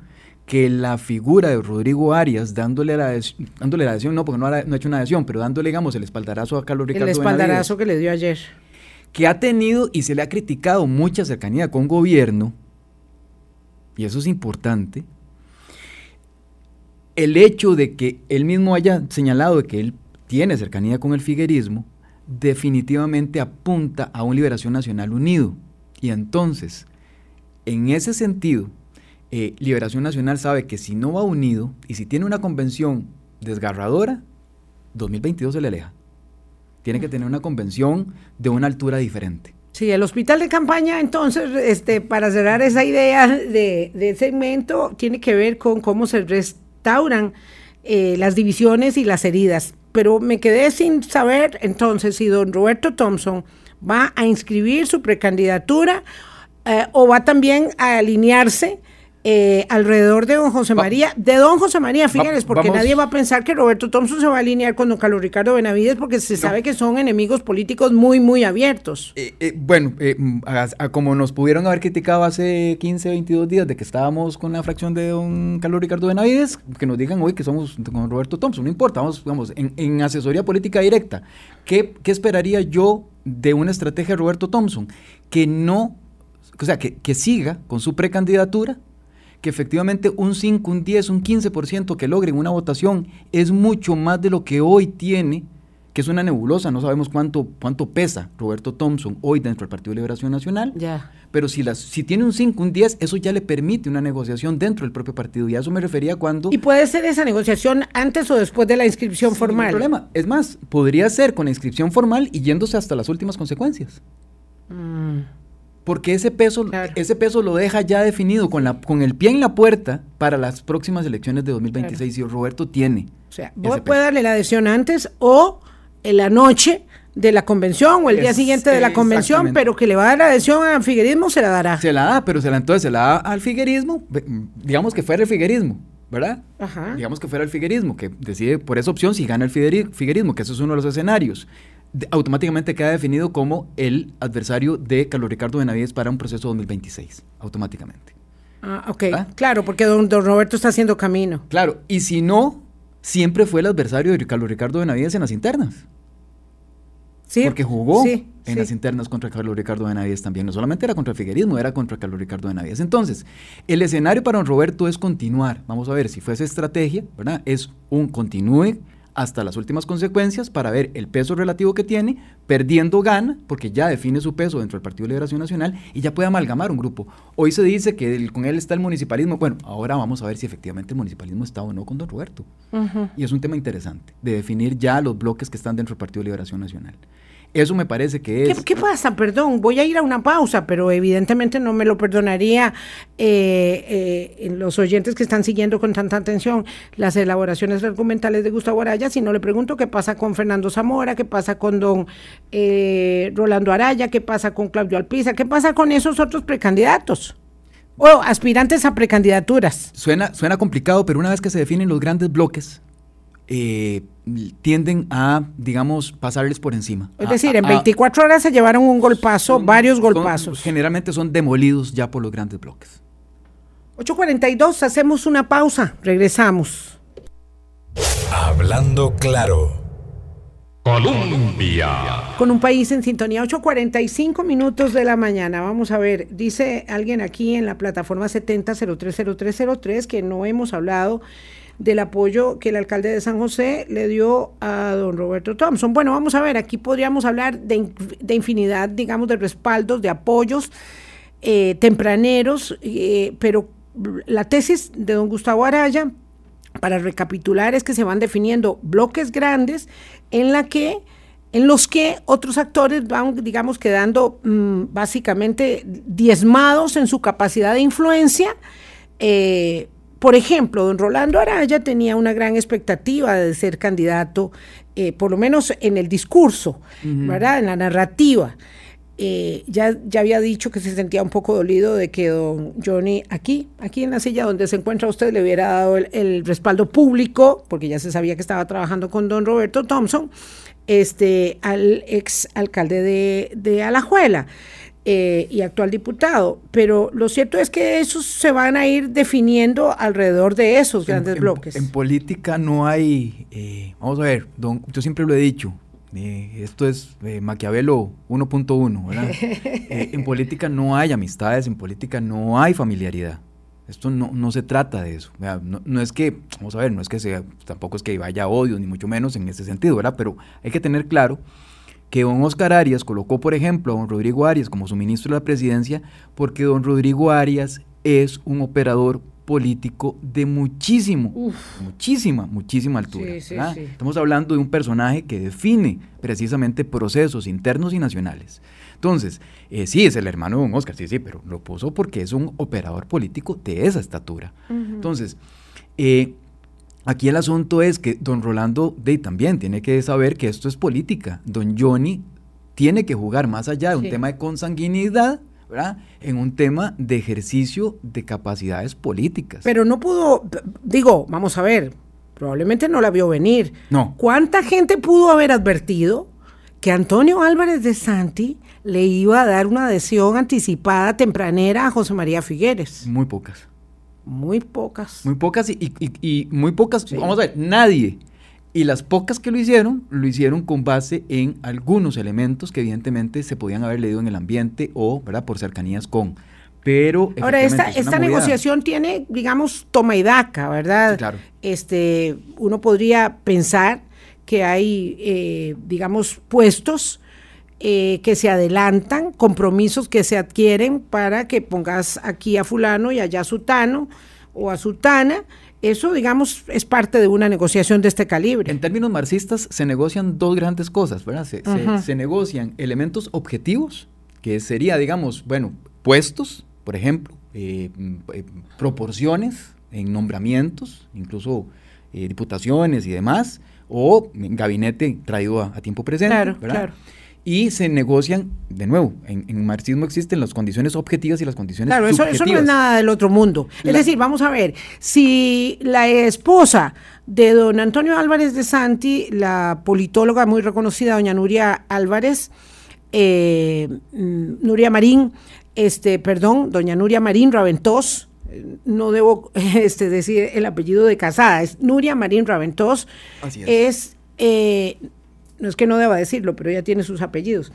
que la figura de Rodrigo Arias dándole la, dándole la adhesión, no, porque no ha, no ha, hecho una adhesión, pero dándole, digamos, el espaldarazo a Carlos Ricardo El espaldarazo que le dio ayer. Que ha tenido y se le ha criticado mucha cercanía con gobierno, y eso es importante, el hecho de que él mismo haya señalado de que él tiene cercanía con el figuerismo, definitivamente apunta a un liberación nacional unido. Y entonces, en ese sentido, eh, Liberación Nacional sabe que si no va unido y si tiene una convención desgarradora, 2022 se le aleja. Tiene que tener una convención de una altura diferente. Sí, el hospital de campaña, entonces, este, para cerrar esa idea de, segmento, tiene que ver con cómo se restauran eh, las divisiones y las heridas. Pero me quedé sin saber entonces si don Roberto Thompson va a inscribir su precandidatura eh, o va también a alinearse eh, alrededor de don José María, de don José María Figueres, porque nadie va a pensar que Roberto Thompson se va a alinear con don Carlos Ricardo Benavides, porque se sabe que son enemigos políticos muy, muy abiertos. Eh, eh, bueno, como nos pudieron haber criticado hace 15, 22 días de que estábamos con la fracción de don Carlos Ricardo Benavides, que nos digan hoy que somos con Roberto Thompson, no importa, vamos, vamos en, asesoría política directa. ¿Qué, ¿Qué esperaría yo de una estrategia de Roberto Thompson? Que no, o sea, que, que siga con su precandidatura que efectivamente un 5, un 10, un 15% que logren una votación es mucho más de lo que hoy tiene, que es una nebulosa, no sabemos cuánto, cuánto pesa Roberto Thompson hoy dentro del Partido de Liberación Nacional, ya. pero si, las, si tiene un 5, un 10, eso ya le permite una negociación dentro del propio partido, y a eso me refería cuando... ¿Y puede ser esa negociación antes o después de la inscripción formal? No problema, es más, podría ser con la inscripción formal y yéndose hasta las últimas consecuencias. Mm porque ese peso, ese peso lo deja ya definido con, la, con el pie en la puerta para las próximas elecciones de 2026 y Roberto tiene. O sea, puede darle la adhesión antes o en la noche de la convención o el día siguiente de la convención, pero que le va a dar la adhesión al figuerismo, se la dará. Se la da, pero se la, entonces se la da al figuerismo, digamos que fuera el figuerismo, ¿verdad? Ajá. Digamos que fuera el figuerismo, que decide por esa opción si gana el figuerismo, que ese es uno de los escenarios automáticamente queda definido como el adversario de Carlos Ricardo Benavides para un proceso 2026, automáticamente. Ah, ok, claro, porque don, Roberto está haciendo camino. Claro, y si no, siempre fue el adversario de Carlos Ricardo Benavides en las internas. Sí. Porque jugó en las internas contra Carlos Ricardo Benavides también. No solamente era contra el figuerismo, era contra Carlos Ricardo Benavides. Entonces, el escenario para don Roberto es continuar. Vamos a ver si fue esa estrategia, ¿verdad? Es un continúe hasta las últimas consecuencias para ver el peso relativo que tiene, perdiendo gana, porque ya define su peso dentro del Partido de Liberación Nacional y ya puede amalgamar un grupo. Hoy se dice que con él está el municipalismo. Bueno, ahora vamos a ver si efectivamente el municipalismo está o no con don Roberto. Y es un tema interesante, de definir ya los bloques que están dentro del Partido de Liberación Nacional. Eso me parece que es... ¿Qué, pasa? Perdón, voy a ir a una pausa, pero evidentemente no me lo perdonaría eh, eh, los oyentes que están siguiendo con tanta atención las elaboraciones argumentales de Gustavo Araya, si no le pregunto qué pasa con Fernando Zamora, qué pasa con don eh, Rolando Araya, qué pasa con Claudio Alpiza, qué pasa con esos otros precandidatos. O aspirantes a precandidaturas. Suena, suena complicado, pero una vez que se definen los grandes bloques, eh, tienden a, digamos, pasarles por encima. Es decir, en 24 horas se llevaron un golpazo, varios golpazos. generalmente son demolidos ya por los grandes bloques. 8.42, hacemos una pausa, regresamos. Hablando claro. Colombia. Con un país en sintonía, 8.45 minutos de la mañana. Vamos a ver, dice alguien aquí en la plataforma 70030303 que no hemos hablado del apoyo que el alcalde de San José le dio a don Roberto Thompson. Bueno, vamos a ver, aquí podríamos hablar de, infinidad, digamos, de respaldos, de apoyos eh, tempraneros, eh, pero la tesis de don Gustavo Araya, para recapitular, es que se van definiendo bloques grandes en la que en los que otros actores van, digamos, quedando mm, básicamente diezmados en su capacidad de influencia, eh, por ejemplo, don Rolando Araya tenía una gran expectativa de ser candidato eh, por lo menos en el discurso, ¿verdad? En la narrativa. Eh, ya, ya había dicho que se sentía un poco dolido de que don Johnny aquí, aquí en la silla donde se encuentra usted, le hubiera dado el, respaldo público, porque ya se sabía que estaba trabajando con don Roberto Thompson, este, al ex alcalde de, de Alajuela. Eh, y actual diputado, pero lo cierto es que esos se van a ir definiendo alrededor de esos grandes bloques. En, política no hay, eh, vamos a ver, don, yo siempre lo he dicho, eh, esto es Maquiavelo 1.1, ¿verdad? en política no hay amistades, en política no hay familiaridad. Esto no, no se trata de eso. No, no, es que, vamos a ver, no es que sea, tampoco es que vaya odio, ni mucho menos en ese sentido, ¿verdad? Pero hay que tener claro que don Oscar Arias colocó, por ejemplo, a don Rodrigo Arias como su ministro de la presidencia, porque don Rodrigo Arias es un operador político de muchísimo, muchísima, muchísima altura. Estamos hablando de un personaje que define precisamente procesos internos y nacionales. Entonces, eh, sí, es el hermano de don Oscar, sí, sí, pero lo puso porque es un operador político de esa estatura. Entonces, eh, Aquí el asunto es que don Rolando Day también tiene que saber que esto es política. Don Johnny tiene que jugar más allá de un tema de consanguinidad, ¿verdad? En un tema de ejercicio de capacidades políticas. Pero no pudo, digo, vamos a ver, probablemente no la vio venir. No. ¿Cuánta gente pudo haber advertido que Antonio Álvarez de Santi le iba a dar una adhesión anticipada tempranera a José María Figueres? Muy pocas. Muy pocas. Muy pocas y, muy pocas, vamos a ver, nadie. Y las pocas que lo hicieron, lo hicieron con base en algunos elementos que evidentemente se podían haber leído en el ambiente o, ¿verdad?, por cercanías con. Pero. Ahora, esta, esta negociación tiene, digamos, toma y daca, ¿verdad? claro. Este, uno podría pensar que hay, eh, digamos, puestos eh, que se adelantan, compromisos que se adquieren para que pongas aquí a fulano y allá a sutano o a sutana. Eso, digamos, es parte de una negociación de este calibre. En términos marxistas se negocian dos grandes cosas, ¿verdad? Se, negocian elementos objetivos, que sería, digamos, bueno, puestos, por ejemplo, eh, eh, proporciones en nombramientos, incluso diputaciones y demás, o gabinete traído a, tiempo presente. Claro, claro y se negocian, de nuevo, en, marxismo existen las condiciones objetivas y las condiciones claro, Eso, eso no es nada del otro mundo. Es decir, vamos a ver, si la esposa de don Antonio Álvarez de Santi, la politóloga muy reconocida, doña Nuria Álvarez, eh, mm, Nuria Marín, este, perdón, doña Nuria Marín Raventós, no debo este, decir el apellido de casada, es Nuria Marín Raventós, es, es eh, no es que no deba decirlo, pero ella tiene sus apellidos,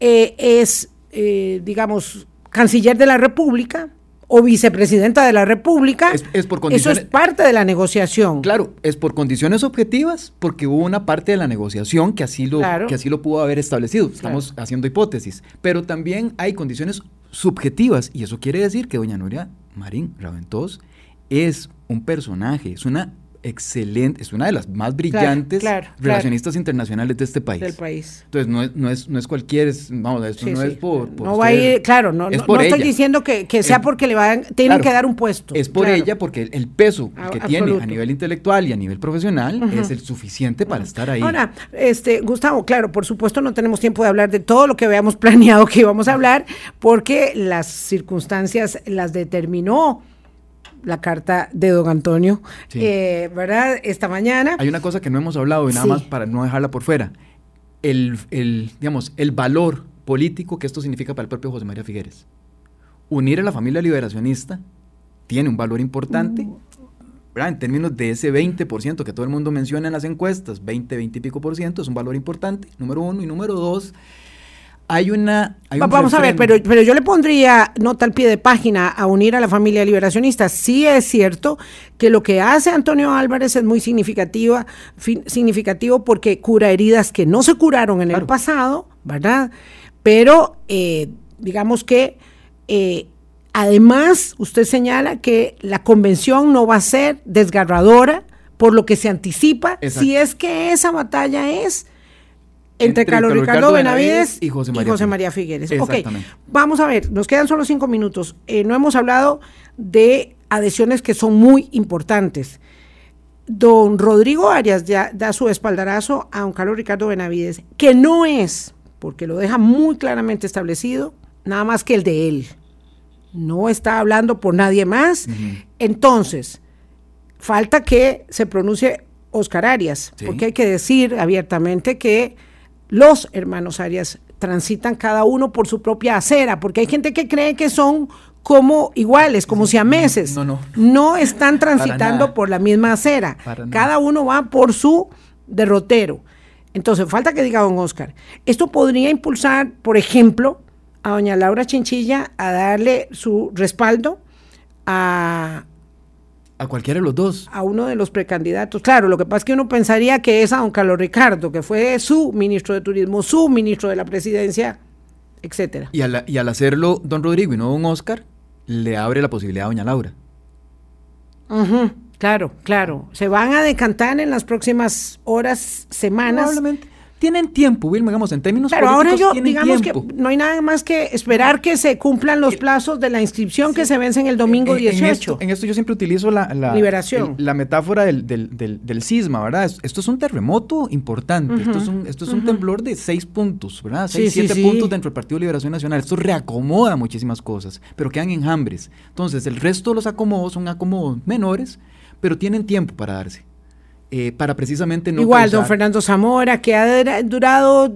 eh, es, eh, digamos, canciller de la República o vicepresidenta de la República. Es, por Eso es parte de la negociación. Claro, es por condiciones objetivas, porque hubo una parte de la negociación que así lo, que así lo pudo haber establecido. Estamos haciendo hipótesis. Pero también hay condiciones subjetivas, y eso quiere decir que doña Nuria Marín Raventós es un personaje, es una excelente, es una de las más brillantes relacionistas internacionales de este país. Del país. Entonces, no es, no es, no es cualquier, vamos, esto no es por, No va a ir, claro, no, no, estoy diciendo que, sea porque le van, tienen que dar un puesto. Es por ella, porque el peso que tiene a nivel intelectual y a nivel profesional es el suficiente para estar ahí. Ahora, este, Gustavo, claro, por supuesto no tenemos tiempo de hablar de todo lo que habíamos planeado que íbamos a hablar, porque las circunstancias las determinó la carta de don Antonio, eh, ¿verdad? Esta mañana. Hay una cosa que no hemos hablado y nada más para no dejarla por fuera. El, digamos, el valor político que esto significa para el propio José María Figueres. Unir a la familia liberacionista tiene un valor importante, mm. ¿verdad? En términos de ese 20% que todo el mundo menciona en las encuestas, 20, 20 y pico por ciento, es un valor importante, número uno. Y número dos, hay una... Vamos a ver, pero, pero yo le pondría nota al pie de página a unir a la familia liberacionista. Sí es cierto que lo que hace Antonio Álvarez es muy significativa, significativo porque cura heridas que no se curaron en el pasado, ¿verdad? Pero eh, digamos que eh, además usted señala que la convención no va a ser desgarradora por lo que se anticipa, si es que esa batalla es entre, Carlos Ricardo, Benavides, y José María, Figueres. Ok, vamos a ver, nos quedan solo cinco minutos. Eh, no hemos hablado de adhesiones que son muy importantes. don Rodrigo Arias ya da su espaldarazo a don Carlos Ricardo Benavides, que no es, porque lo deja muy claramente establecido, nada más que el de él. No está hablando por nadie más. Entonces, falta que se pronuncie Oscar Arias, porque hay que decir abiertamente que los hermanos Arias transitan cada uno por su propia acera, porque hay gente que cree que son como iguales, como si a meses. No, no. No están transitando por la misma acera. Cada uno va por su derrotero. Entonces, falta que diga don Oscar. Esto podría impulsar, por ejemplo, a doña Laura Chinchilla a darle su respaldo a, a cualquiera de los dos. A uno de los precandidatos. Claro, lo que pasa es que uno pensaría que es a don Carlos Ricardo, que fue su ministro de Turismo, su ministro de la presidencia, etcétera. Y al, y al hacerlo don Rodrigo y no don Oscar, le abre la posibilidad a doña Laura. claro, claro. Se van a decantar en las próximas horas, semanas. Probablemente tienen tiempo, Wilma, digamos, en términos Pero ahora yo, digamos que no hay nada más que esperar que se cumplan los plazos de la inscripción que se vence en el domingo 18. En esto, yo siempre utilizo la, Liberación. la metáfora del, del, del, sisma, ¿verdad? Esto es un terremoto importante, esto es un, esto es un temblor de seis puntos, ¿verdad? Seis, siete puntos dentro del Partido de Liberación Nacional. Esto reacomoda muchísimas cosas, pero quedan enjambres. Entonces, el resto de los acomodos son acomodos menores, pero tienen tiempo para darse. Eh, para precisamente no... Igual, don Fernando Zamora, que ha durado,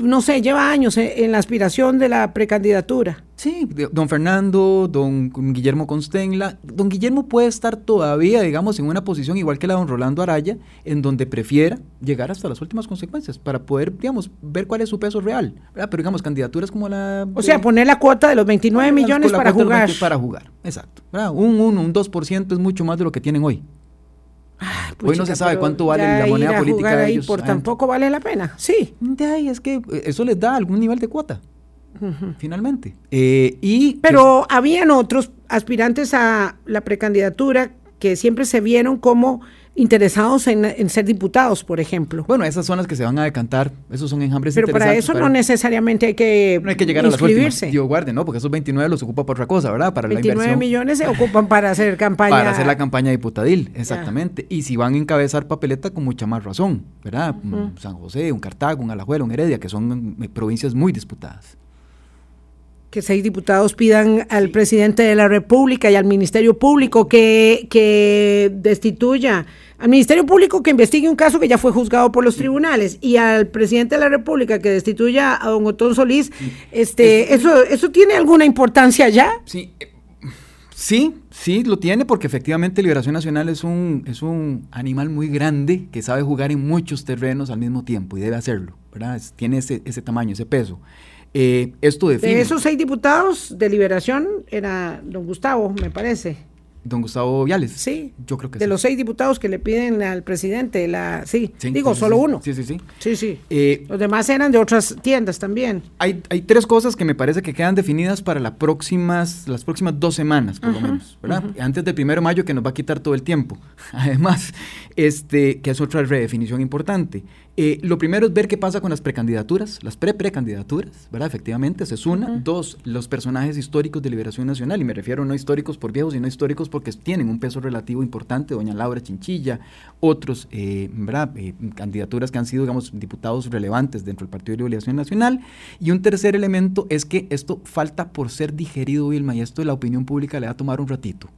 no sé, lleva años en la aspiración de la precandidatura. Sí, don Fernando, don Guillermo Constenla. Don Guillermo puede estar todavía, digamos, en una posición igual que la de don Rolando Araya, en donde prefiera llegar hasta las últimas consecuencias para poder, digamos, ver cuál es su peso real. Pero, digamos, candidaturas como la... O sea, poner la cuota de los 29 millones para jugar. Para jugar, exacto. Un 1, un 2% es mucho más de lo que tienen hoy. Hoy no se sabe cuánto vale la moneda política de ellos. Por tampoco vale la pena, sí. De ahí es que eh, eso les da algún nivel de cuota, finalmente. Eh, y Pero habían otros aspirantes a la precandidatura que siempre se vieron como interesados en, ser diputados, por ejemplo. Bueno, esas son las que se van a decantar, esos son enjambres Pero para eso no necesariamente hay que No hay que llegar a las. Dios guarde, ¿no? Porque esos 29 los ocupa por otra cosa, ¿verdad? Para 29 millones se ocupan para hacer campaña. Para hacer la campaña diputadil, exactamente. Y si van a encabezar papeleta, con mucha más razón, ¿verdad? San José, un Cartago, un Alajuela, un Heredia, que son eh, provincias muy disputadas que seis diputados pidan al presidente de la República y al Ministerio Público que, que destituya al Ministerio Público que investigue un caso que ya fue juzgado por los tribunales y al presidente de la República que destituya a don Otón Solís, este, eso, ¿eso tiene alguna importancia ya? Sí, eh, sí, sí, lo tiene porque efectivamente Liberación Nacional es un, es un animal muy grande que sabe jugar en muchos terrenos al mismo tiempo y debe hacerlo, ¿verdad? tiene ese, ese tamaño, ese peso. Eh, esto define. De esos seis diputados de Liberación era don Gustavo, me parece. Don Gustavo Viales. Sí. Yo creo que De los seis diputados que le piden al presidente, la sí, digo, solo uno. Sí, sí, sí. Sí, sí. Eh, los demás eran de otras tiendas también. Hay, hay tres cosas que me parece que quedan definidas para las próximas, las próximas dos semanas, por lo menos, ¿verdad? Antes del primero de mayo, que nos va a quitar todo el tiempo. Además, este, que es otra redefinición importante. Eh, lo primero es ver qué pasa con las precandidaturas, las pre-precandidaturas, ¿verdad? Efectivamente, esa es una. Dos, los personajes históricos de Liberación Nacional, y me refiero no históricos por viejos, sino históricos porque tienen un peso relativo importante, doña Laura Chinchilla, otros, eh, ¿verdad? Eh, candidaturas que han sido, digamos, diputados relevantes dentro del Partido de Liberación Nacional. Y un tercer elemento es que esto falta por ser digerido, Vilma, y esto de la opinión pública le va a tomar un ratito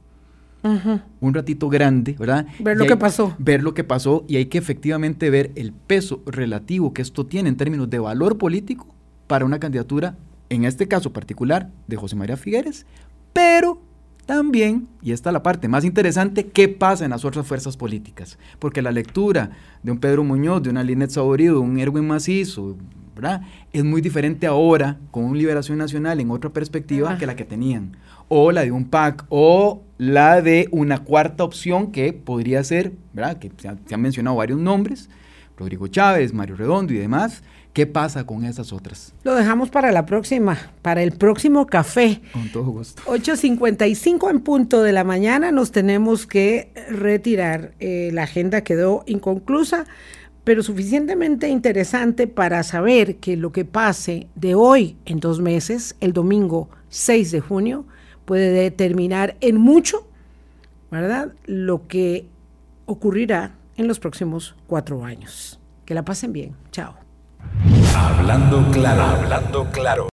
un ratito grande, ¿verdad? Ver lo que pasó. Ver lo que pasó y hay que efectivamente ver el peso relativo que esto tiene en términos de valor político para una candidatura, en este caso particular, de José María Figueres, pero también, y esta es la parte más interesante, qué pasa en las otras fuerzas políticas. Porque la lectura de un Pedro Muñoz, de una Linet Saborido, de un Erwin Macizo, ¿verdad? Es muy diferente ahora con un Liberación Nacional en otra perspectiva que la que tenían. O la de un PAC, o la de una cuarta opción que podría ser, ¿verdad? Que se, han mencionado varios nombres, Rodrigo Chávez, Mario Redondo y demás. ¿Qué pasa con esas otras? Lo dejamos para la próxima, para el próximo café. Con todo gusto. 8.55 en punto de la mañana nos tenemos que retirar. Eh, la agenda quedó inconclusa pero suficientemente interesante para saber que lo que pase de hoy en dos meses, el domingo 6 de junio, puede determinar en mucho, ¿verdad? Lo que ocurrirá en los próximos cuatro años. Que la pasen bien. Chao. Hablando claro, hablando claro.